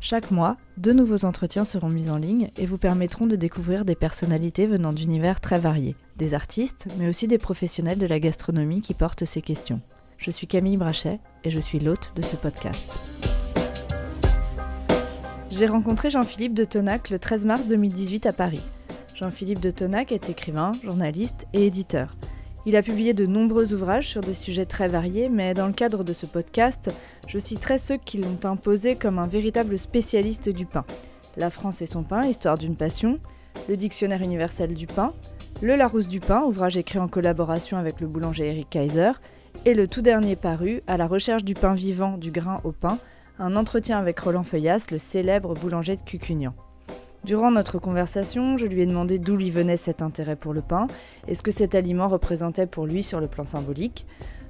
Chaque mois, deux nouveaux entretiens seront mis en ligne et vous permettront de découvrir des personnalités venant d'univers très variés, des artistes, mais aussi des professionnels de la gastronomie qui portent ces questions. Je suis Camille Brachet et je suis l'hôte de ce podcast. J'ai rencontré Jean-Philippe de Tonac le 13 mars 2018 à Paris. Jean-Philippe de Tonac est écrivain, journaliste et éditeur. Il a publié de nombreux ouvrages sur des sujets très variés, mais dans le cadre de ce podcast, je citerai ceux qui l'ont imposé comme un véritable spécialiste du pain. La France et son pain, histoire d'une passion, le Dictionnaire universel du pain, le Larousse du pain, ouvrage écrit en collaboration avec le boulanger Eric Kaiser, et le tout dernier paru, À la recherche du pain vivant, du grain au pain, un entretien avec Roland Feuillas, le célèbre boulanger de Cucugnan. Durant notre conversation, je lui ai demandé d'où lui venait cet intérêt pour le pain et ce que cet aliment représentait pour lui sur le plan symbolique.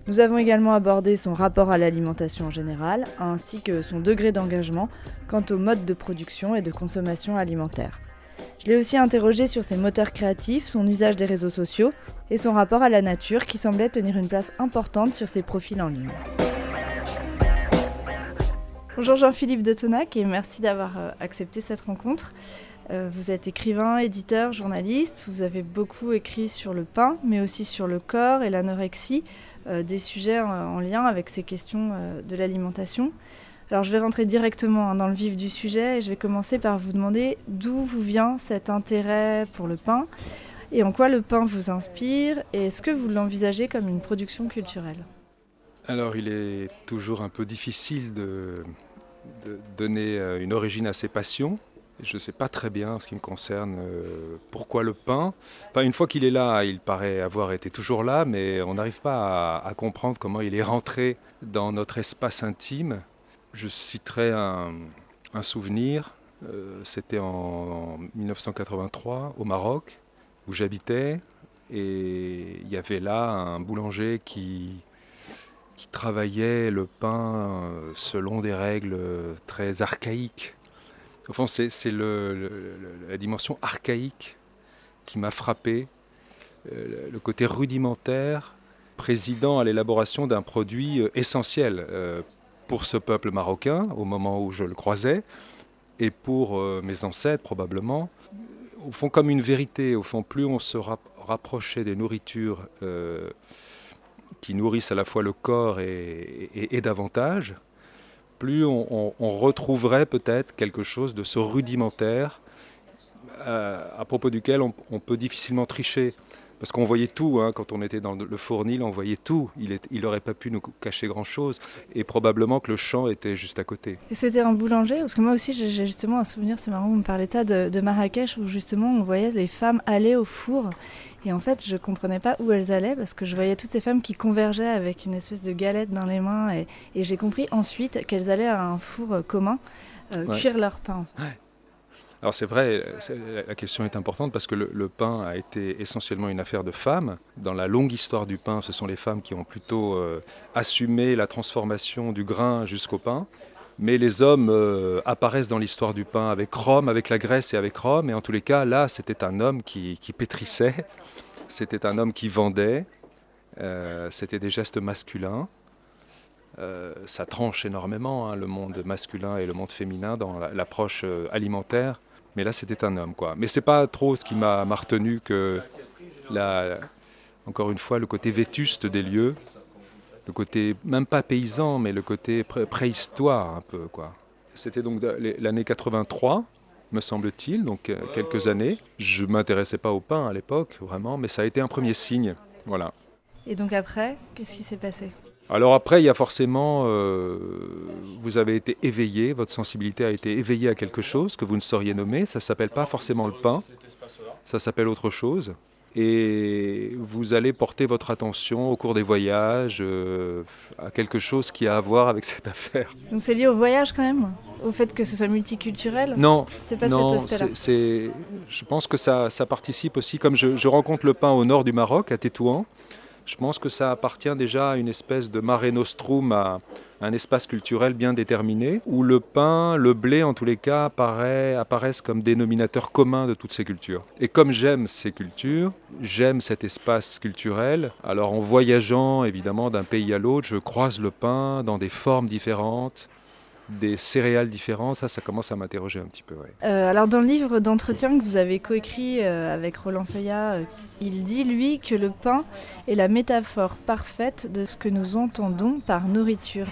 Nous avons également abordé son rapport à l'alimentation en général, ainsi que son degré d'engagement quant au mode de production et de consommation alimentaire. Je l'ai aussi interrogé sur ses moteurs créatifs, son usage des réseaux sociaux et son rapport à la nature qui semblait tenir une place importante sur ses profils en ligne. Bonjour Jean-Philippe de Tonac et merci d'avoir euh, accepté cette rencontre. Euh, vous êtes écrivain, éditeur, journaliste. Vous avez beaucoup écrit sur le pain, mais aussi sur le corps et l'anorexie, euh, des sujets en lien avec ces questions de l'alimentation. Alors je vais rentrer directement hein, dans le vif du sujet et je vais commencer par vous demander d'où vous vient cet intérêt pour le pain et en quoi le pain vous inspire et est-ce que vous l'envisagez comme une production culturelle? Alors il est toujours un peu difficile de de donner euh, une origine à ses passions. Je ne sais pas très bien en ce qui me concerne euh, pourquoi le pain. une fois qu'il est là, il paraît avoir été toujours là, mais on n'arrive pas à, comprendre comment il est rentré dans notre espace intime. Je citerai un, souvenir, euh, c'était en 1983 au Maroc, où j'habitais, et il y avait là un boulanger qui, qui travaillait le pain euh, selon des règles euh, très archaïques. Enfin, c'est la dimension archaïque qui m'a frappé, euh, le côté rudimentaire, président à l'élaboration d'un produit essentiel pour ce peuple marocain au moment où je le croisais, et pour mes ancêtres probablement. Au fond, comme une vérité, au fond, plus on se rapprochait des nourritures qui nourrissent à la fois le corps et, davantage, plus on, retrouverait peut-être quelque chose de ce rudimentaire euh, à propos duquel on, peut difficilement tricher. Parce qu'on voyait tout, hein, quand on était dans le fournil, on voyait tout. Il n'aurait pas pu nous cacher grand-chose. Et probablement que le champ était juste à côté. Et c'était un boulanger? Parce que moi aussi, j'ai justement un souvenir, c'est marrant, vous me parlez ça, de, de, Marrakech, où justement on voyait les femmes aller au four. Et en fait, je ne comprenais pas où elles allaient, parce que je voyais toutes ces femmes qui convergeaient avec une espèce de galette dans les mains. Et, j'ai compris ensuite qu'elles allaient à un four commun euh, cuire leur pain. Alors c'est vrai, la question est importante parce que le, pain a été essentiellement une affaire de femmes. Dans la longue histoire du pain, ce sont les femmes qui ont plutôt euh, assumé la transformation du grain jusqu'au pain. Mais les hommes euh, apparaissent dans l'histoire du pain avec Rome, avec la Grèce et avec Rome. Et en tous les cas, là, c'était un homme qui, pétrissait, c'était un homme qui vendait, euh, c'était des gestes masculins. ça tranche énormément hein, le monde masculin et le monde féminin dans l'approche alimentaire. Mais là, c'était un homme, quoi. Mais c'est pas trop ce qui m'a retenu que, la, encore une fois, le côté vétuste des lieux, le côté même pas paysan, mais le côté préhistoire un peu, quoi. C'était donc l'année 83, me semble-t-il, donc euh, quelques années. Je m'intéressais pas au pain à l'époque, vraiment, mais ça a été un premier signe, voilà. Et donc après, qu'est-ce qui s'est passé? Alors après, il y a forcément, euh, vous avez été éveillé, votre sensibilité a été éveillée à quelque chose que vous ne sauriez nommer. Ça ne s'appelle pas forcément le pain, ça s'appelle autre chose. Et vous allez porter votre attention au cours des voyages euh, à quelque chose qui a à voir avec cette affaire. Donc c'est lié au voyage quand même au fait que ce soit multiculturel? Non, c'est pas non, cet aspect-là. c'est, je pense que ça, ça participe aussi, comme je, je rencontre le pain au nord du Maroc, à Tétouan, je pense que ça appartient déjà à une espèce de mare nostrum, à un espace culturel bien déterminé, où le pain, le blé en tous les cas, apparaissent comme dénominateur commun de toutes ces cultures. Et comme j'aime ces cultures, j'aime cet espace culturel, alors en voyageant évidemment d'un pays à l'autre, je croise le pain dans des formes différentes, des céréales différentes, ça, ça commence à m'interroger un petit peu. ouais. Euh, alors dans le livre d'entretien que vous avez coécrit euh, avec Roland Feuillat, euh, il dit lui que le pain est la métaphore parfaite de ce que nous entendons par nourriture.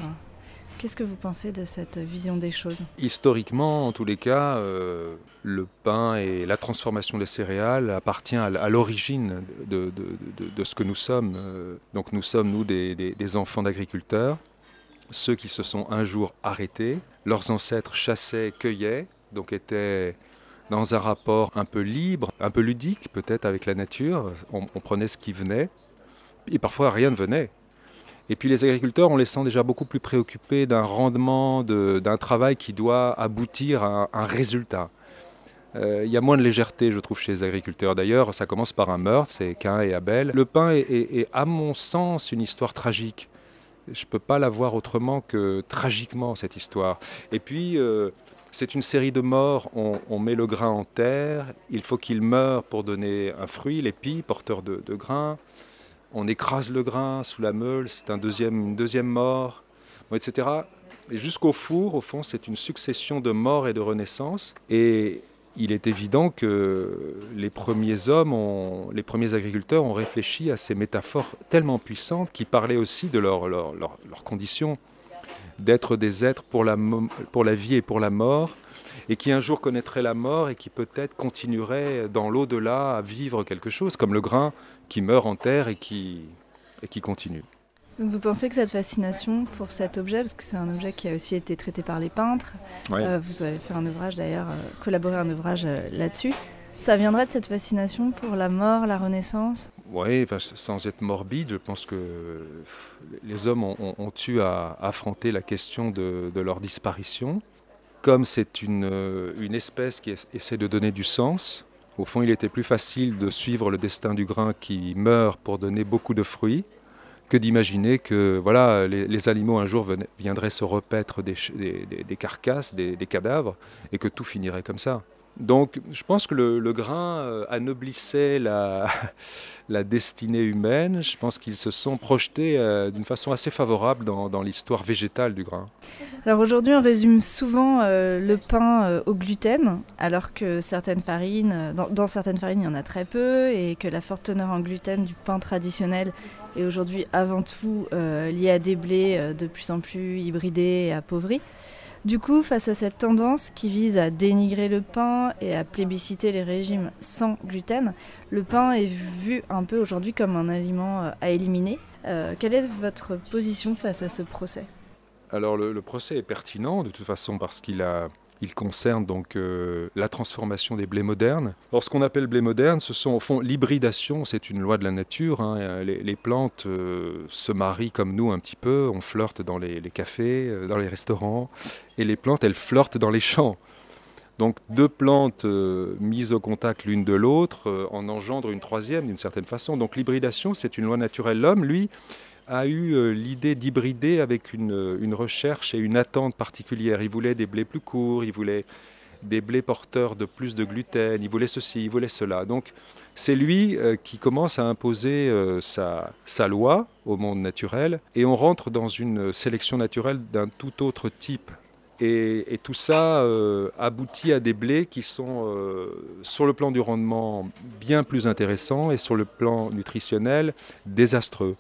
Qu'est-ce que vous pensez de cette vision des choses? Historiquement, en tous les cas, euh, le pain et la transformation des céréales appartient à, l'origine de, de- de- de ce que nous sommes. Donc nous sommes, nous, des, des- des enfants d'agriculteurs, ceux qui se sont un jour arrêtés. Leurs ancêtres chassaient, cueillaient, donc étaient dans un rapport un peu libre, un peu ludique peut-être avec la nature. On, prenait ce qui venait, et parfois rien ne venait. Et puis les agriculteurs, on les sent déjà beaucoup plus préoccupés d'un rendement, de- d'un travail qui doit aboutir à un, résultat. Euh, Il y a moins de légèreté, je trouve, chez les agriculteurs. D'ailleurs, ça commence par un meurtre, c'est Cain et Abel. Le pain est- est, à mon sens, une histoire tragique. Je ne peux pas la voir autrement que tragiquement, cette histoire. Et puis, euh, c'est une série de morts. On, met le grain en terre, il faut qu'il meure pour donner un fruit, l'épi, porteur de, de grain. On écrase le grain sous la meule, c'est un deuxième, une deuxième mort, etc. Et jusqu'au four, au fond, c'est une succession de morts et de renaissances. Et il est évident que les premiers hommes, les premiers agriculteurs ont réfléchi à ces métaphores tellement puissantes qui parlaient aussi de leur, leur, leur- leur condition d'être des êtres pour la, vie et pour la mort, et qui un jour connaîtraient la mort et qui peut-être continueraient dans l'au-delà à vivre quelque chose, comme le grain qui meurt en terre et qui continue. Donc vous pensez que cette fascination pour cet objet, parce que c'est un objet qui a aussi été traité par les peintres, euh, vous avez fait un ouvrage d'ailleurs, euh, collaboré un ouvrage euh, là-dessus, ça viendrait de cette fascination pour la mort, la renaissance? Oui, sans être morbide, je pense que les hommes ont, ont- ont eu à affronter la question de, de leur disparition. Comme c'est une, euh, une espèce qui es- essaie de donner du sens, au fond, il était plus facile de suivre le destin du grain qui meurt pour donner beaucoup de fruits que d'imaginer que voilà, les, animaux un jour viendraient se repaître des, carcasses, des cadavres, et que tout finirait comme ça. Donc je pense que le, grain euh, anoblissait la, destinée humaine. Je pense qu'ils se sont projetés euh, d'une façon assez favorable dans, l'histoire végétale du grain. Alors aujourd'hui, on résume souvent euh, le pain au gluten, alors que certaines farines, dans, dans certaines farines, il y en a très peu, et que la forte teneur en gluten du pain traditionnel est aujourd'hui avant tout liée à des blés de plus en plus hybridés et appauvris. Du coup, face à cette tendance qui vise à dénigrer le pain et à plébisciter les régimes sans gluten, le pain est vu un peu aujourd'hui comme un aliment euh, à éliminer. Euh, quelle est votre position face à ce procès? Alors le, le procès est pertinent de toute façon parce qu'il a, il concerne donc euh, la transformation des blés modernes. Alors ce qu'on appelle blé moderne, ce sont au fond l'hybridation, c'est une loi de la nature. hein. Les, plantes euh, se marient comme nous un petit peu, on flirte dans les, cafés, euh, dans les restaurants, et les plantes elles flirtent dans les champs. Donc deux plantes mises au contact l'une de l'autre en engendrent une troisième d'une certaine façon. Donc l'hybridation, c'est une loi naturelle. L'homme, lui, a eu euh, l'idée d'hybrider avec une, euh, une recherche et une attente particulière. Il voulait des blés plus courts, il voulait des blés porteurs de plus de gluten, il voulait ceci, il voulait cela. Donc c'est lui euh, qui commence à imposer sa, sa loi au monde naturel et on rentre dans une sélection naturelle d'un tout autre type. Et, tout ça aboutit à des blés qui sont, sur le plan du rendement, bien plus intéressants et sur le plan nutritionnel, désastreux.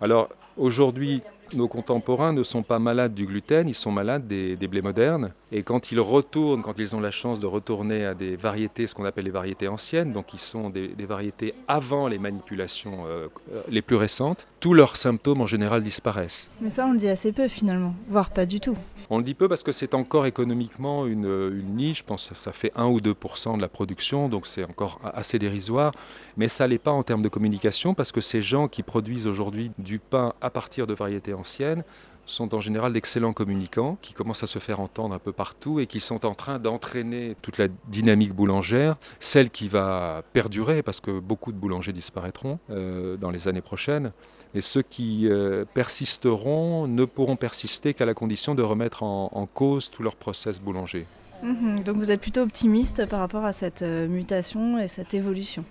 Alors aujourd'hui, nos contemporains ne sont pas malades du gluten, ils sont malades des, blés modernes. Et quand ils retournent, quand ils ont la chance de retourner à des variétés, ce qu'on appelle les variétés anciennes, donc qui sont des, des variétés avant les manipulations euh, euh, les plus récentes, tous leurs symptômes en général disparaissent. Mais ça, on le dit assez peu finalement, voire pas du tout. On le dit peu parce que c'est encore économiquement une, une niche, je pense que ça fait 1 ou 2% de la production, donc c'est encore assez dérisoire. Mais ça l'est pas en termes de communication parce que ces gens qui produisent aujourd'hui du pain à partir de variétés anciennes sont en général d'excellents communicants qui commencent à se faire entendre un peu partout et qui sont en train d'entraîner toute la dynamique boulangère, celle qui va perdurer parce que beaucoup de boulangers disparaîtront euh, dans les années prochaines. Et ceux qui euh, persisteront ne pourront persister qu'à la condition de remettre en, cause tout leur process boulanger. Mhm. donc vous êtes plutôt optimiste par rapport à cette euh, mutation et cette évolution?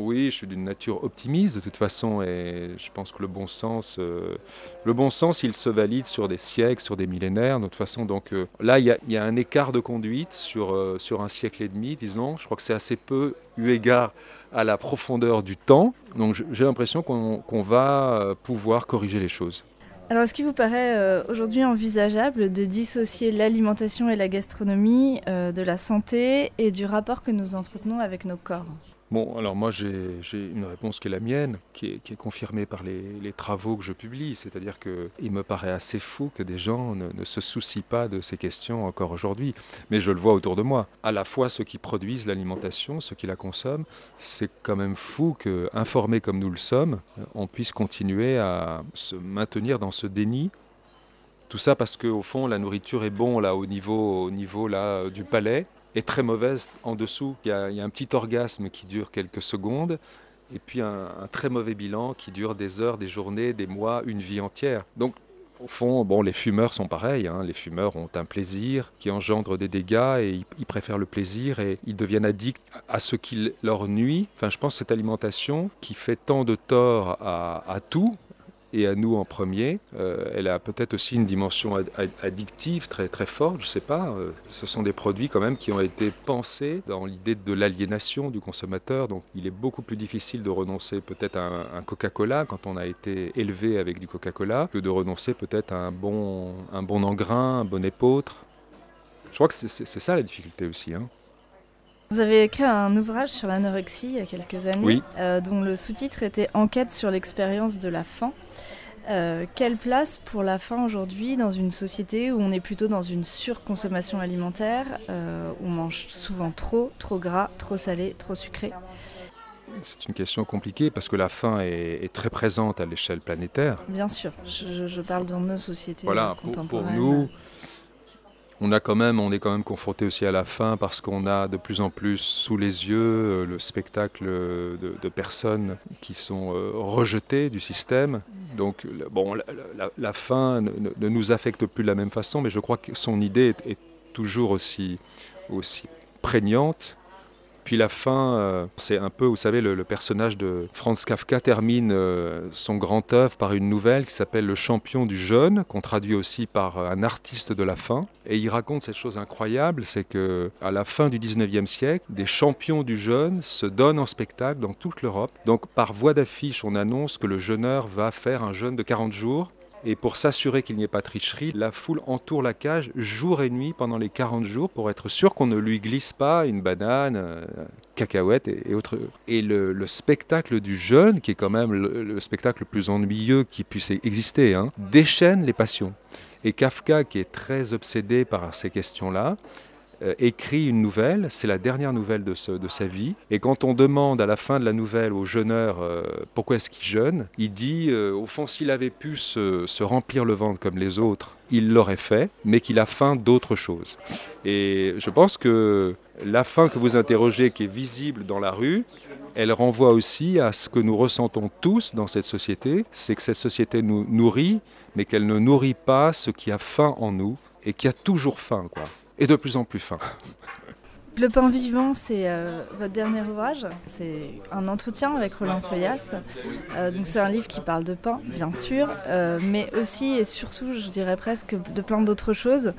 Oui, je suis d'une nature optimiste de toute façon et je pense que le bon sens, euh, le bon sens, il se valide sur des siècles, sur des millénaires de toute façon. Donc euh, là, il y, a un écart de conduite sur, euh, sur un siècle et demi, disons. Je crois que c'est assez peu eu égard à la profondeur du temps. Donc j'ai l'impression qu'on va pouvoir corriger les choses. Alors, est-ce qu'il vous paraît aujourd'hui envisageable de dissocier l'alimentation et la gastronomie de la santé et du rapport que nous entretenons avec nos corps? Bon, alors moi j'ai une réponse qui est la mienne, qui est, confirmée par les, travaux que je publie, c'est-à-dire qu'il me paraît assez fou que des gens ne, se soucient pas de ces questions encore aujourd'hui. Mais je le vois autour de moi. À la fois ceux qui produisent l'alimentation, ceux qui la consomment, c'est quand même fou que, informés comme nous le sommes, on puisse continuer à se maintenir dans ce déni tout ça parce qu'au fond, la nourriture est bon là au niveau, au niveau là, du palais, est très mauvaise en dessous. Il y, a, un petit orgasme qui dure quelques secondes et puis un, très mauvais bilan qui dure des heures, des journées, des mois, une vie entière. Donc au fond, bon, les fumeurs sont pareils. Hein. Les fumeurs ont un plaisir qui engendre des dégâts et ils, préfèrent le plaisir et ils deviennent addicts à ce qui leur nuit. Enfin, je pense que cette alimentation qui fait tant de tort à tout, et à nous en premier. Euh, elle a peut-être aussi une dimension addictive très, très forte, je ne sais pas. Euh, ce sont des produits quand même qui ont été pensés dans l'idée de l'aliénation du consommateur. Donc il est beaucoup plus difficile de renoncer peut-être à un, Coca-Cola quand on a été élevé avec du Coca-Cola que de renoncer peut-être à un bon, un bon engrain, un bon épeautre. Je crois que c'est ça la difficulté aussi. Hein. Vous avez écrit un ouvrage sur l'anorexie il y a quelques années, euh, dont le sous-titre était Enquête sur l'expérience de la faim. Euh, quelle place pour la faim aujourd'hui dans une société où on est plutôt dans une surconsommation alimentaire, euh, où on mange souvent trop, trop gras, trop salé, trop sucré? C'est une question compliquée parce que la faim est, très présente à l'échelle planétaire. Bien sûr, je, parle dans nos sociétés voilà, contemporaines. Pour, nous, on, a quand même, on est quand même confronté aussi à la fin parce qu'on a de plus en plus sous les yeux euh, le spectacle de, personnes qui sont euh, rejetées du système. Donc, bon, la, fin ne, nous affecte plus de la même façon, mais je crois que son idée est, est toujours aussi, aussi prégnante puis la fin, euh, c'est un peu, vous savez, le, personnage de Franz Kafka termine euh, son grand œuvre par une nouvelle qui s'appelle Le champion du jeûne, qu'on traduit aussi par euh, un artiste de la faim. Et il raconte cette chose incroyable, c'est que à la fin du 19e siècle, des champions du jeûne se donnent en spectacle dans toute l'Europe. Donc par voie d'affiche, on annonce que le jeûneur va faire un jeûne de 40 jours et pour s'assurer qu'il n'y ait pas de tricherie, la foule entoure la cage jour et nuit pendant les 40 jours pour être sûr qu'on ne lui glisse pas une banane, euh, cacahuète et, autres. Et le, spectacle du jeûne, qui est quand même le, spectacle le plus ennuyeux qui puisse exister, hein, déchaîne les passions. Et Kafka, qui est très obsédé par ces questions-là, écrit une nouvelle, c'est la dernière nouvelle de, de, sa vie. Et quand on demande à la fin de la nouvelle au jeûneur euh, pourquoi est-ce qu'il jeûne, il dit euh, au fond s'il avait pu se, se, remplir le ventre comme les autres, il l'aurait fait, mais qu'il a faim d'autre chose. Et je pense que la faim que vous interrogez, qui est visible dans la rue, elle renvoie aussi à ce que nous ressentons tous dans cette société, c'est que cette société nous nourrit, mais qu'elle ne nourrit pas ce qui a faim en nous et qui a toujours faim. Quoi et de plus en plus fin. Le pain vivant, c'est euh, votre dernier ouvrage. C'est un entretien avec Roland Feuillas. Euh, donc c'est un livre qui parle de pain, bien sûr, euh, mais aussi et surtout, je dirais presque, de plein d'autres choses,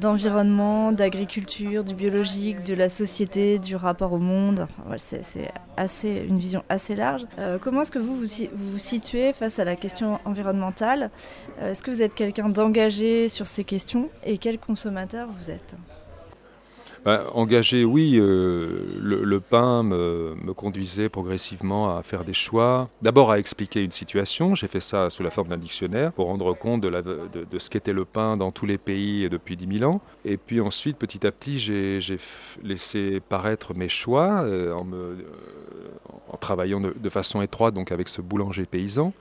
d'environnement, d'agriculture, du biologique, de la société, du rapport au monde. c'est une vision assez large. comment est-ce que vous vous, vous situez face à la question environnementale? Est-ce que vous êtes quelqu'un d'engagé sur ces questions? Et quel consommateur vous êtes? Bah, engagé, oui. Euh, le, pain me, conduisait progressivement à faire des choix. D'abord à expliquer une situation. J'ai fait ça sous la forme d'un dictionnaire pour rendre compte de, ce qu'était le pain dans tous les pays depuis 10 000 ans. Et puis ensuite, petit à petit, j'ai laissé paraître mes choix euh, euh, en travaillant de, façon étroite donc avec ce boulanger paysan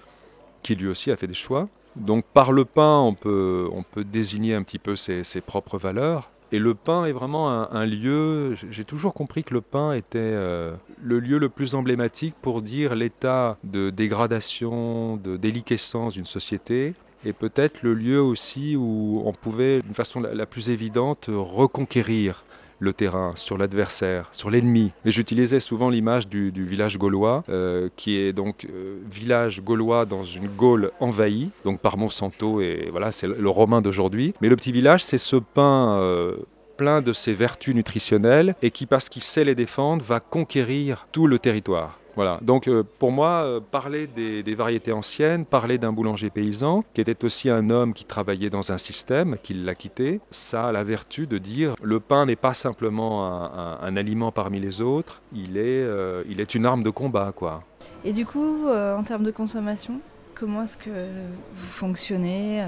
qui lui aussi a fait des choix. Donc par le pain, on peut, désigner un petit peu ses propres valeurs. Et le pain est vraiment un, lieu, j'ai toujours compris que le pain était euh, le lieu le plus emblématique pour dire l'état de dégradation, de déliquescence d'une société, et peut-être le lieu aussi où on pouvait, d'une façon la plus évidente, reconquérir le terrain, sur l'adversaire, sur l'ennemi. Et j'utilisais souvent l'image du, village gaulois, euh, qui est donc euh, village gaulois dans une Gaule envahie, donc par Monsanto, et voilà, c'est le romain d'aujourd'hui. Mais le petit village, c'est ce pain euh, plein de ses vertus nutritionnelles, et qui, parce qu'il sait les défendre, va conquérir tout le territoire. Voilà. Donc euh, pour moi, euh, parler des, variétés anciennes, parler d'un boulanger paysan, qui était aussi un homme qui travaillait dans un système, qui l'a quitté, ça a la vertu de dire le pain n'est pas simplement un, aliment parmi les autres, il est, euh, il est une arme de combat. quoi. Et du coup, en termes de consommation, comment est-ce que vous fonctionnez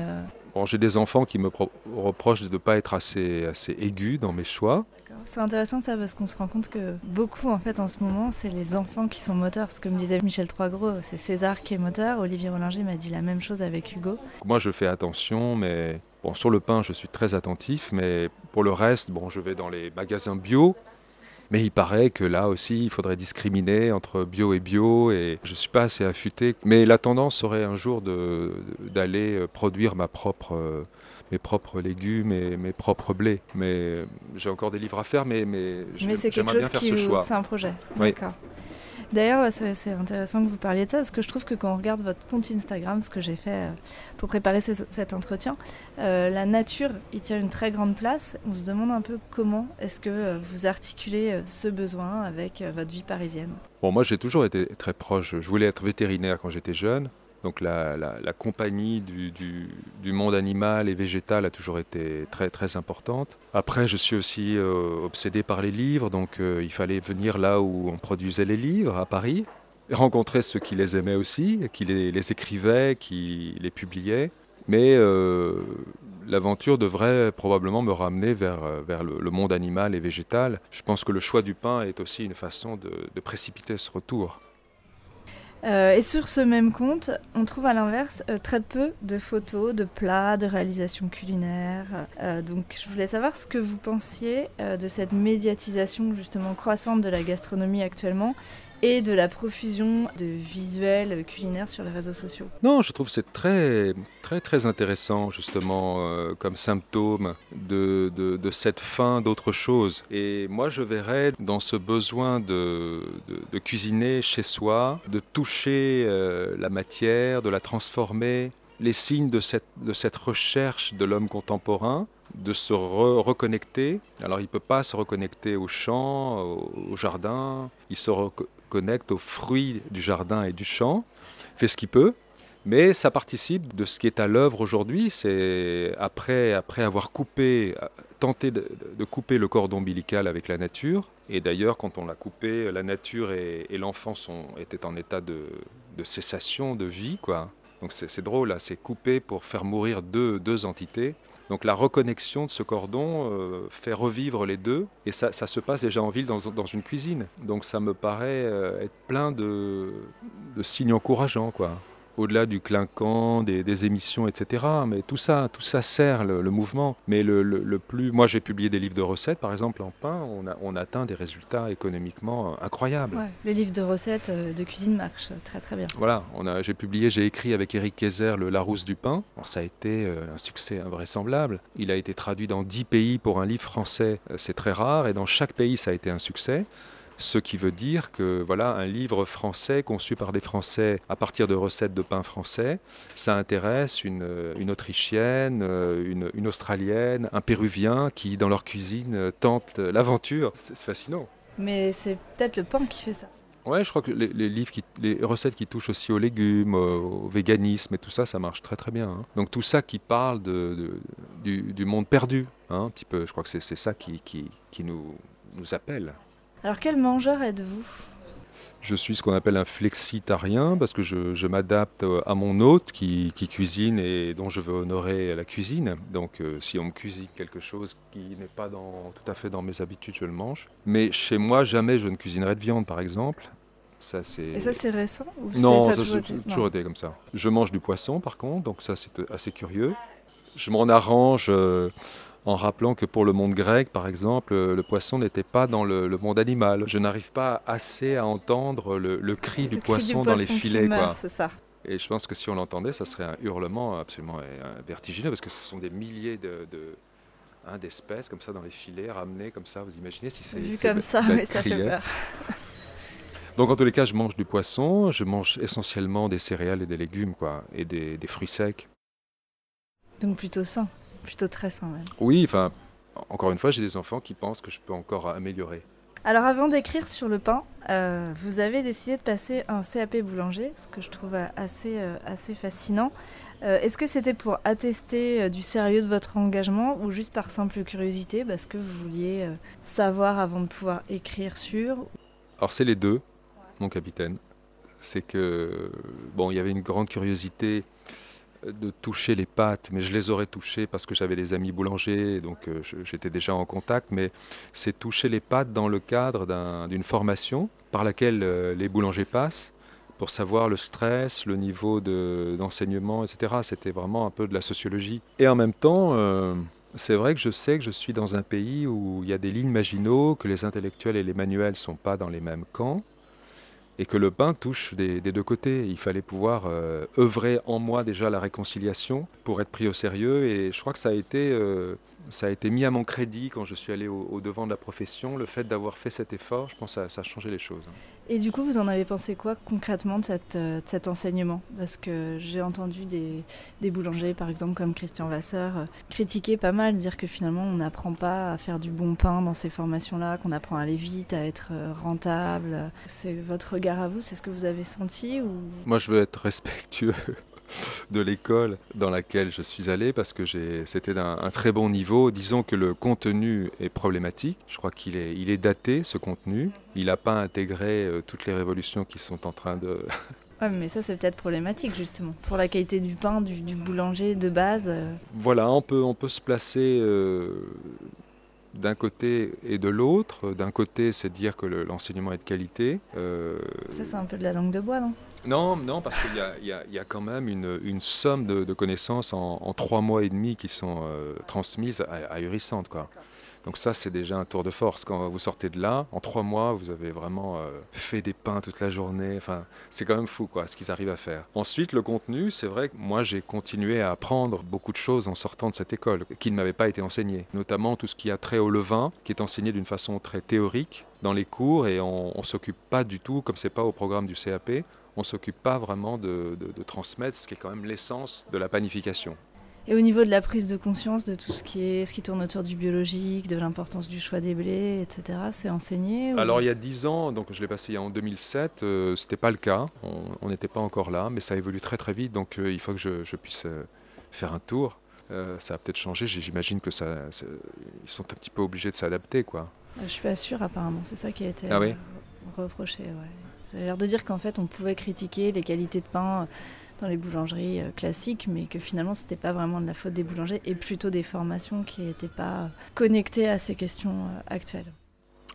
j'ai des enfants qui me reprochent de ne pas être assez, assez aigu dans mes choix. C'est intéressant ça parce qu'on se rend compte que beaucoup en fait en ce moment c'est les enfants qui sont moteurs. Ce que me disait Michel Troisgros, c'est César qui est moteur. Olivier Rollinger m'a dit la même chose avec Hugo. Moi je fais attention mais bon sur le pain je suis très attentif mais pour le reste bon je vais dans les magasins bio mais il paraît que là aussi, il faudrait discriminer entre bio et bio, et je ne suis pas assez affûté. Mais la tendance serait un jour d'aller produire ma propre, euh, mes propres légumes et mes propres blés. Mais j'ai encore des livres à faire, mais, mais, mais j'aimerais bien faire ce choix. C'est un projet. D'accord. D'ailleurs, c'est intéressant que vous parliez de ça, parce que je trouve que quand on regarde votre compte Instagram, ce que j'ai fait euh, pour préparer cet entretien, euh, la nature y tient une très grande place. On se demande un peu comment est-ce que euh, vous articulez ce besoin avec votre vie parisienne. Bon, moi j'ai toujours été très proche. Je voulais être vétérinaire quand j'étais jeune. Donc la, compagnie du, monde animal et végétal a toujours été très très importante. Après, je suis aussi euh, obsédé par les livres, donc euh, il fallait venir là où on produisait les livres, à Paris, rencontrer ceux qui les aimaient aussi, qui les, écrivaient, qui les publiaient. Mais euh, l'aventure devrait probablement me ramener vers, vers le, monde animal et végétal. Je pense que le choix du pain est aussi une façon de précipiter ce retour. Euh, et sur ce même compte, on trouve à l'inverse euh, très peu de photos, de plats, de réalisations culinaires. Euh, donc je voulais savoir ce que vous pensiez de cette médiatisation justement croissante de la gastronomie actuellement et de la profusion de visuels culinaires sur les réseaux sociaux. Non, je trouve c'est très très très intéressant justement euh, comme symptôme de, de, cette fin d'autre chose. Et moi je verrais dans ce besoin de, de cuisiner chez soi, de toucher euh, la matière, de la transformer, les signes de cette, de cette recherche de l'homme contemporain, de se reconnecter. Alors il ne peut pas se reconnecter au champ, au, jardin, il se connecte aux fruits du jardin et du champ, fait ce qu'il peut, mais ça participe de ce qui est à l'œuvre aujourd'hui. C'est après, après avoir coupé, tenté de, couper le cordon ombilical avec la nature. Et d'ailleurs, quand on l'a coupé, la nature et, l'enfant étaient en état de, cessation, de vie. Quoi. Donc c'est drôle, c'est coupé pour faire mourir deux entités. Donc la reconnexion de ce cordon euh, fait revivre les deux et ça, se passe déjà en ville dans, une cuisine. Donc ça me paraît euh, être plein de, de signes encourageants. quoi au-delà du clinquant, des, émissions, etc. Mais tout ça, tout ça sert le, mouvement. Mais le, plus, moi j'ai publié des livres de recettes, par exemple en pain, on, a, on atteint des résultats économiquement incroyables. les livres de recettes euh, de cuisine marchent très très bien. Voilà, on a, j'ai publié, j'ai écrit avec Eric Kayser le Larousse du pain. ça a été euh, un succès invraisemblable. Il a été traduit dans 10 pays pour un livre français, euh, c'est très rare, et dans chaque pays ça a été un succès. Ce qui veut dire que voilà, un livre français conçu par des Français à partir de recettes de pain français, ça intéresse une, Autrichienne, une, une, Australienne, un Péruvien qui, dans leur cuisine, tentent l'aventure. C'est fascinant. Mais c'est peut-être le pain qui fait ça. Ouais, je crois que les, livres, les recettes qui touchent aussi aux légumes, au, véganisme et tout ça, ça marche très très bien. Hein. Donc tout ça qui parle de, du, monde perdu, hein, un petit peu. Je crois que c'est ça qui, qui, qui nous, nous appelle. Alors quel mangeur êtes-vous? Je suis ce qu'on appelle un flexitarien parce que je, m'adapte euh, à mon hôte qui, cuisine et dont je veux honorer la cuisine. Donc euh, si on me cuisine quelque chose qui n'est pas dans, tout à fait dans mes habitudes, je le mange. Mais chez moi, jamais je ne cuisinerai de viande par exemple. Ça, c'est... Et ça, c'est récent Non, ça, a toujours, été... toujours été comme ça. Je mange du poisson, par contre, donc ça, c'est assez curieux. Je m'en arrange euh, en rappelant que pour le monde grec, par exemple, le poisson n'était pas dans le, monde animal. Je n'arrive pas assez à entendre le, cri, du, poisson dans les filets. Meurt, quoi. Ça. Et je pense que si on l'entendait, ça serait un hurlement absolument vertigineux, parce que ce sont des milliers de, hein, d'espèces comme ça dans les filets, ramenés comme ça. Vous imaginez si c'est... Vu comme ça, mais ça fait peur. Donc en tous les cas, je mange du poisson, je mange essentiellement des céréales et des légumes, quoi, et des, des fruits secs. Donc plutôt sain plutôt très sain même. Oui, enfin, encore une fois, j'ai des enfants qui pensent que je peux encore améliorer. Alors avant d'écrire sur le pain, euh, vous avez décidé de passer un CAP boulanger, ce que je trouve assez, euh, assez fascinant. Euh, est-ce que c'était pour attester du sérieux de votre engagement ou juste par simple curiosité, parce que vous vouliez savoir avant de pouvoir écrire sur Alors c'est les deux, mon capitaine. C'est que, bon, il y avait une grande curiosité de toucher les pâtes, mais je les aurais touchées parce que j'avais des amis boulangers, donc euh, j'étais déjà en contact, mais c'est toucher les pâtes dans le cadre d'une formation par laquelle euh, les boulangers passent pour savoir le stress, le niveau d'enseignement, etc. C'était vraiment un peu de la sociologie. Et en même temps, euh, c'est vrai que je sais que je suis dans un pays où il y a des lignes maginaux, que les intellectuels et les manuels ne sont pas dans les mêmes camps et que le pain touche des, deux côtés. Il fallait pouvoir euh, œuvrer en moi déjà la réconciliation pour être pris au sérieux et je crois que ça a été, euh, ça a été mis à mon crédit quand je suis allé au, devant de la profession. Le fait d'avoir fait cet effort, je pense que ça, a changé les choses. Et du coup, vous en avez pensé quoi concrètement de, euh, cet enseignement? Parce que j'ai entendu des, boulangers, par exemple comme Christian Vasseur, critiquer pas mal, dire que finalement on n'apprend pas à faire du bon pain dans ces formations-là, qu'on apprend à aller vite, à être rentable. C'est votre regard à vous, c'est ce que vous avez senti. Moi, je veux être respectueux de l'école dans laquelle je suis allé parce que c'était d'un très bon niveau. Disons que le contenu est problématique. Je crois qu'il est, il est daté, ce contenu. Il n'a pas intégré euh, toutes les révolutions qui sont en train de... Ouais, mais ça, c'est peut-être problématique, justement. Pour la qualité du pain, du, boulanger de base. Euh. Voilà, on peut, on peut se placer euh, d'un côté et de l'autre. D'un côté, c'est dire que l'enseignement est de qualité. Euh, ça, c'est un peu de la langue de bois, non Non, non, parce qu'il y, y, a quand même une, somme de, connaissances en, trois mois et demi qui sont euh, transmises ahurissantes. Quoi. Donc ça, c'est déjà un tour de force. Quand vous sortez de là, en trois mois, vous avez vraiment euh, fait des pains toute la journée. Enfin, c'est quand même fou, quoi, ce qu'ils arrivent à faire. Ensuite, le contenu, c'est vrai que moi, j'ai continué à apprendre beaucoup de choses en sortant de cette école, qui ne m'avaient pas été enseignées. Notamment tout ce qui a trait au levain, qui est enseigné d'une façon très théorique dans les cours, et on, ne s'occupe pas du tout, comme c'est pas au programme du CAP, on s'occupe pas vraiment de transmettre ce qui est quand même l'essence de la panification. Et au niveau de la prise de conscience de tout ce qui, est, ce qui tourne autour du biologique, de l'importance du choix des blés, etc., c'est enseigné Alors il y a 10 ans, donc je l'ai passé en 2007, euh, ce n'était pas le cas, on n'était pas encore là, mais ça évolue très très vite, donc euh, il faut que je, puisse euh, faire un tour. ça a peut-être changé, j'imagine que ça, ils sont un petit peu obligés de s'adapter. quoi. Je suis pas sûre apparemment, c'est ça qui a été ah reproché. Ouais. Ça a l'air de dire qu'en fait on pouvait critiquer les qualités de pain dans les boulangeries euh, classiques, mais que finalement c'était pas vraiment de la faute des boulangers et plutôt des formations qui n'étaient pas connectées à ces questions euh, actuelles.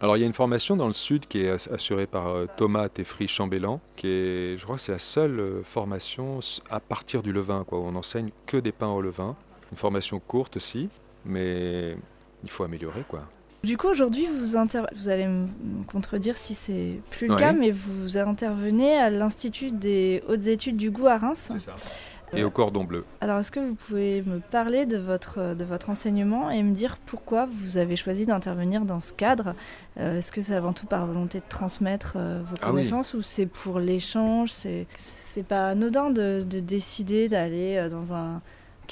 Alors il y a une formation dans le sud qui est assurée par euh, Thomas Teffry Chambellan, qui est, je crois c'est la seule formation à partir du levain, on enseigne que des pains au levain. Une formation courte aussi, mais il faut améliorer quoi. Du coup, aujourd'hui, vous, vous allez me contredire si c'est plus le cas, mais vous intervenez à l'Institut des hautes études du goût à Reims. C'est ça. Et au cordon bleu. Alors, est-ce que vous pouvez me parler de votre, de votre enseignement et me dire pourquoi vous avez choisi d'intervenir dans ce cadre? Euh, Est-ce que c'est avant tout par volonté de transmettre euh, vos ah connaissances ou c'est pour l'échange? C'est pas anodin de, de décider d'aller euh, dans un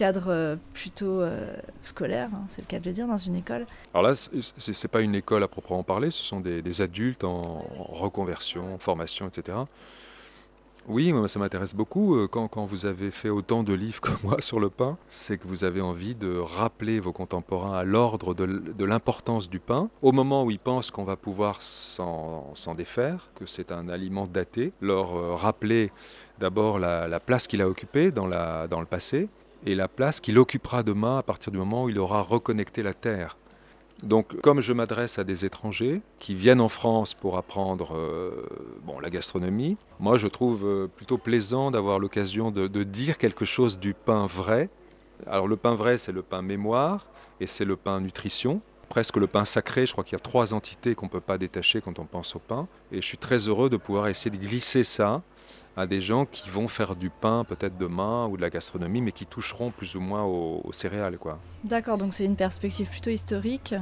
cadre euh, plutôt euh, scolaire, hein, c'est le cas de le dire, dans une école Alors là, ce n'est pas une école à proprement parler, ce sont des, adultes en, reconversion, en formation, etc. Oui, ça m'intéresse beaucoup. Euh, quand, vous avez fait autant de livres que moi sur le pain, c'est que vous avez envie de rappeler vos contemporains à l'ordre de, l'importance du pain, au moment où ils pensent qu'on va pouvoir s'en défaire, que c'est un aliment daté, leur rappeler d'abord la, la, place qu'il a occupée dans le passé, et la place qu'il occupera demain à partir du moment où il aura reconnecté la Terre. Donc, comme je m'adresse à des étrangers qui viennent en France pour apprendre euh, bon, la gastronomie, moi je trouve euh, plutôt plaisant d'avoir l'occasion de, dire quelque chose du pain vrai. Alors, le pain vrai, c'est le pain mémoire et c'est le pain nutrition. Presque le pain sacré, je crois qu'il y a trois entités qu'on ne peut pas détacher quand on pense au pain. Et je suis très heureux de pouvoir essayer de glisser ça à des gens qui vont faire du pain peut-être demain ou de la gastronomie, mais qui toucheront plus ou moins aux, céréales. quoi. D'accord, donc c'est une perspective plutôt historique.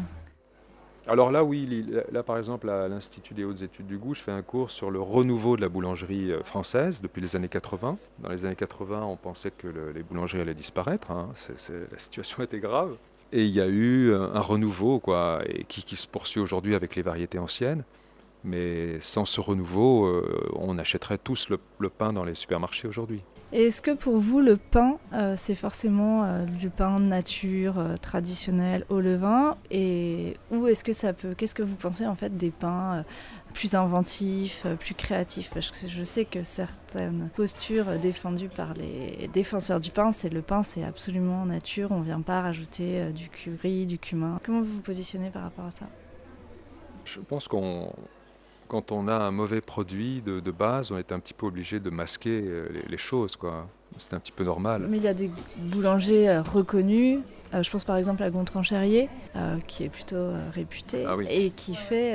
Alors là, oui, là par exemple à l'Institut des hautes études du goût, je fais un cours sur le renouveau de la boulangerie euh, française depuis les années 80. Dans les années 80, on pensait que les boulangeries allaient disparaître, hein. la situation était grave. Et il y a eu un renouveau quoi, et qui, qui se poursuit aujourd'hui avec les variétés anciennes. Mais sans ce renouveau, euh, on achèterait tous le, pain dans les supermarchés aujourd'hui. Est-ce que pour vous, le pain, euh, c'est forcément euh, du pain nature, traditionnel, au levain? Et ou est-ce que ça peut. Qu'est-ce que vous pensez en fait des pains plus inventifs, plus créatifs? Parce que je sais que certaines postures défendues par les défenseurs du pain, c'est le pain, c'est absolument nature, on ne vient pas rajouter du curry, du cumin. Comment vous vous positionnez par rapport à ça? Je pense qu'on quand on a un mauvais produit de, base, on est un petit peu obligé de masquer euh, les, choses. quoi. C'est un petit peu normal. Mais il y a des boulangers euh, reconnus. Euh, je pense par exemple à Gontran Cherrier, qui est plutôt réputé ah et qui fait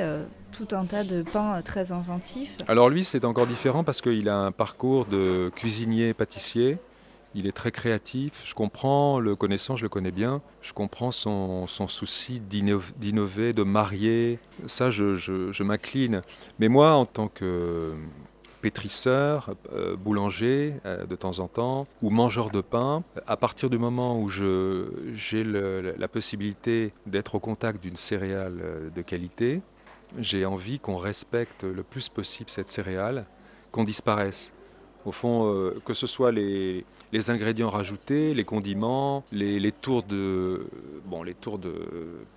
tout un tas de pains très inventifs. Alors lui, c'est encore différent parce qu'il a un parcours de cuisinier-pâtissier il est très créatif. Je comprends, le connaissant, je le connais bien. Je comprends son, souci d'innover, de marier. Ça, je, m'incline. Mais moi, en tant que pétrisseur, euh, boulanger euh, de temps en temps, ou mangeur de pain, à partir du moment où j'ai la possibilité d'être au contact d'une céréale euh, de qualité, j'ai envie qu'on respecte le plus possible cette céréale, qu'on disparaisse. Au fond, euh, que ce soit les, ingrédients rajoutés, les condiments, les, tours de bon, les tours de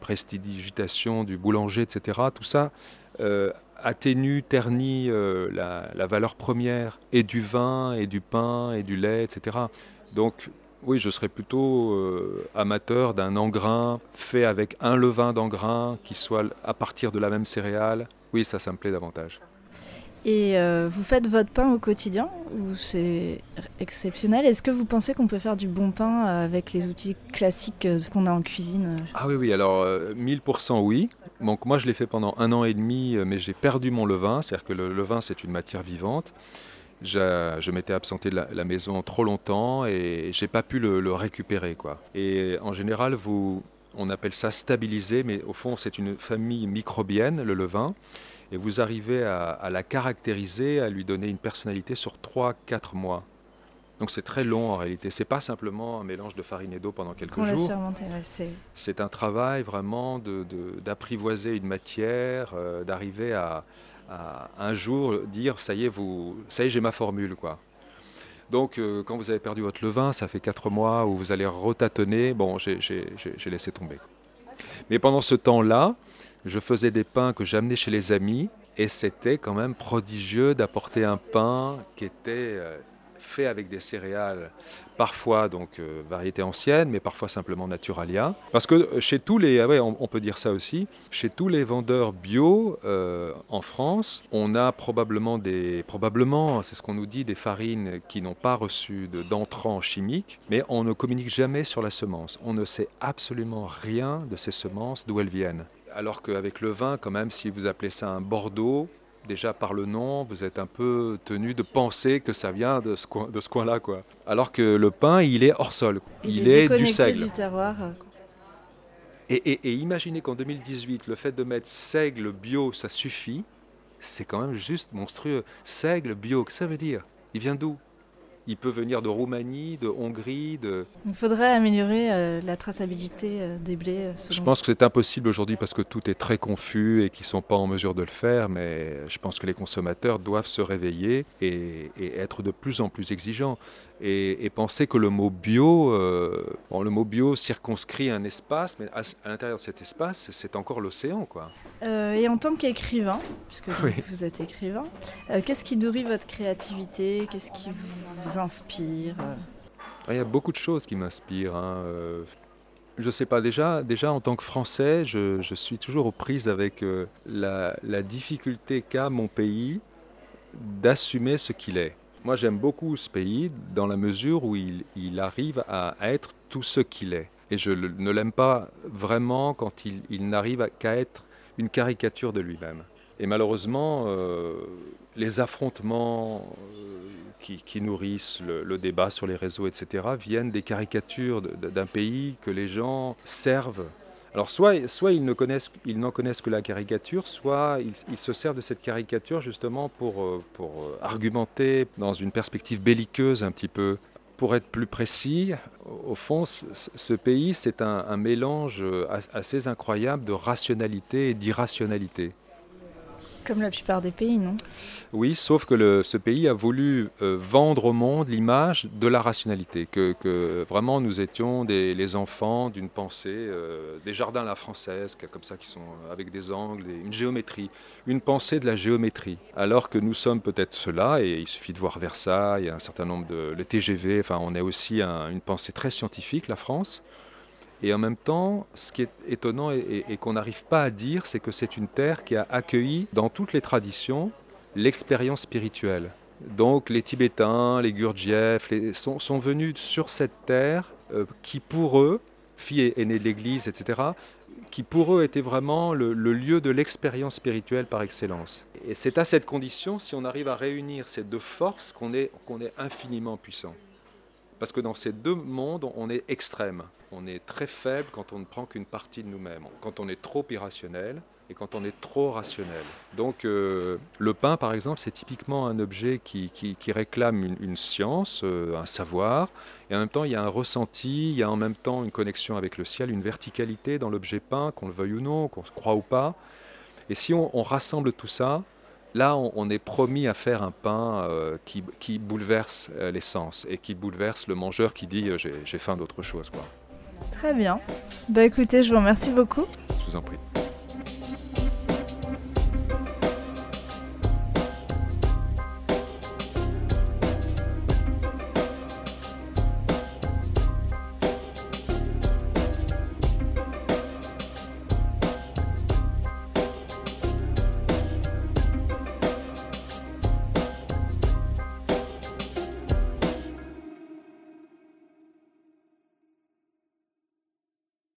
prestidigitation du boulanger, etc. Tout ça euh, atténue, ternit euh, la, valeur première et du vin, et du pain, et du lait, etc. Donc oui, je serais plutôt amateur d'un engrain fait avec un levain d'engrain qui soit à partir de la même céréale. Oui, ça, ça me plaît davantage. Et euh, vous faites votre pain au quotidien ou c'est exceptionnel? Est-ce que vous pensez qu'on peut faire du bon pain avec les outils classiques euh, qu'on a en cuisine? Ah oui, oui, alors 1000% euh, oui. Donc moi je l'ai fait pendant un an et demi, mais j'ai perdu mon levain, c'est-à-dire que le levain c'est une matière vivante. Je, m'étais absenté de la, maison trop longtemps et j'ai pas pu le, le récupérer. Quoi. Et en général, vous, on appelle ça stabiliser, mais au fond c'est une famille microbienne, le levain et vous arrivez à, la caractériser, à lui donner une personnalité sur 3-4 mois. Donc c'est très long en réalité. C'est pas simplement un mélange de farine et d'eau pendant quelques jours. c'est un travail vraiment d'apprivoiser une matière, euh, d'arriver à, un jour dire ça y est, vous, ça y est, j'ai ma formule quoi. Donc euh, quand vous avez perdu votre levain, ça fait 4 mois où vous allez retâtonner. Bon, j'ai laissé tomber. Mais pendant ce temps-là, je faisais des pains que j'amenais chez les amis et c'était quand même prodigieux d'apporter un pain qui était euh, fait avec des céréales, parfois donc euh, variété ancienne, mais parfois simplement naturalia. Parce que euh, chez tous les, ah on, peut dire ça aussi, chez tous les vendeurs bio en France, on a probablement des, probablement, c'est ce qu'on nous dit, des farines qui n'ont pas reçu d'entrants chimiques, mais on ne communique jamais sur la semence. On ne sait absolument rien de ces semences, d'où elles viennent alors qu'avec le vin, quand même, si vous appelez ça un Bordeaux, déjà par le nom, vous êtes un peu tenu de penser que ça vient de ce, coin, de ce coin-là. Quoi. Alors que le pain, il est hors sol. Il, est, du seigle. Du terroir. Et, imaginez qu'en 2018, le fait de mettre seigle bio, ça suffit. C'est quand même juste monstrueux. Seigle bio, que ça veut dire? Il vient d'où? Il peut venir de Roumanie, de Hongrie. De... Il faudrait améliorer euh, la traçabilité euh, des blés. Euh, je pense que c'est impossible aujourd'hui parce que tout est très confus et qu'ils ne sont pas en mesure de le faire, mais je pense que les consommateurs doivent se réveiller et, être de plus en plus exigeants. Et, penser que le mot bio, bon, le mot bio circonscrit un espace, mais à, l'intérieur de cet espace, c'est encore l'océan. quoi. et en tant qu'écrivain, puisque vous êtes écrivain, qu'est-ce qui nourrit votre créativité? Qu'est-ce qui vous ah, Il y a beaucoup de choses qui m'inspirent. Hein, euh. Je ne sais pas, déjà, déjà en tant que Français, je, suis toujours aux prises avec euh, la, difficulté qu'a mon pays d'assumer ce qu'il est. Moi j'aime beaucoup ce pays dans la mesure où il, arrive à, être tout ce qu'il est. Et je ne l'aime pas vraiment quand il, n'arrive qu'à être une caricature de lui-même. Et malheureusement, euh, les affrontements euh, qui, nourrissent le, débat sur les réseaux, etc., viennent des caricatures d'un pays que les gens servent. Alors soit, ils, n'en connaissent que la caricature, soit ils, se servent de cette caricature justement pour, euh, pour argumenter dans une perspective belliqueuse un petit peu. Pour être plus précis, au fond, ce pays, c'est un mélange assez incroyable de rationalité et d'irrationalité. Comme la plupart des pays, non? Oui, sauf que ce pays a voulu euh, vendre au monde l'image de la rationalité, que, vraiment nous étions les enfants d'une pensée, euh, des jardins à la française, comme ça, qui sont avec des angles, une géométrie, une pensée de la géométrie. Alors que nous sommes peut-être cela, et il suffit de voir Versailles, un certain nombre de... le TGV, enfin on est aussi une pensée très scientifique, la France. Et en même temps, ce qui est étonnant et, qu'on n'arrive pas à dire, c'est que c'est une terre qui a accueilli dans toutes les traditions l'expérience spirituelle. Donc les Tibétains, les Gurdjieffs sont, venus sur cette terre euh, qui pour eux, fille aînée de l'Église, etc., qui pour eux était vraiment le, lieu de l'expérience spirituelle par excellence. Et c'est à cette condition, si on arrive à réunir ces deux forces, qu'on est, qu'on est infiniment puissant. Parce que dans ces deux mondes, on est extrême. On est très faible quand on ne prend qu'une partie de nous-mêmes. Quand on est trop irrationnel et quand on est trop rationnel. Donc euh, le pain, par exemple, c'est typiquement un objet qui, réclame une, science, euh, un savoir, et en même temps il y a un ressenti, il y a en même temps une connexion avec le ciel, une verticalité dans l'objet peint, qu'on le veuille ou non, qu'on croit ou pas. Et si on rassemble tout ça, Là, on, est promis à faire un pain euh, qui, bouleverse euh, l'essence et qui bouleverse le mangeur qui dit j'ai faim d'autre chose. Très bien. Bah écoutez, je vous remercie beaucoup. Je vous en prie.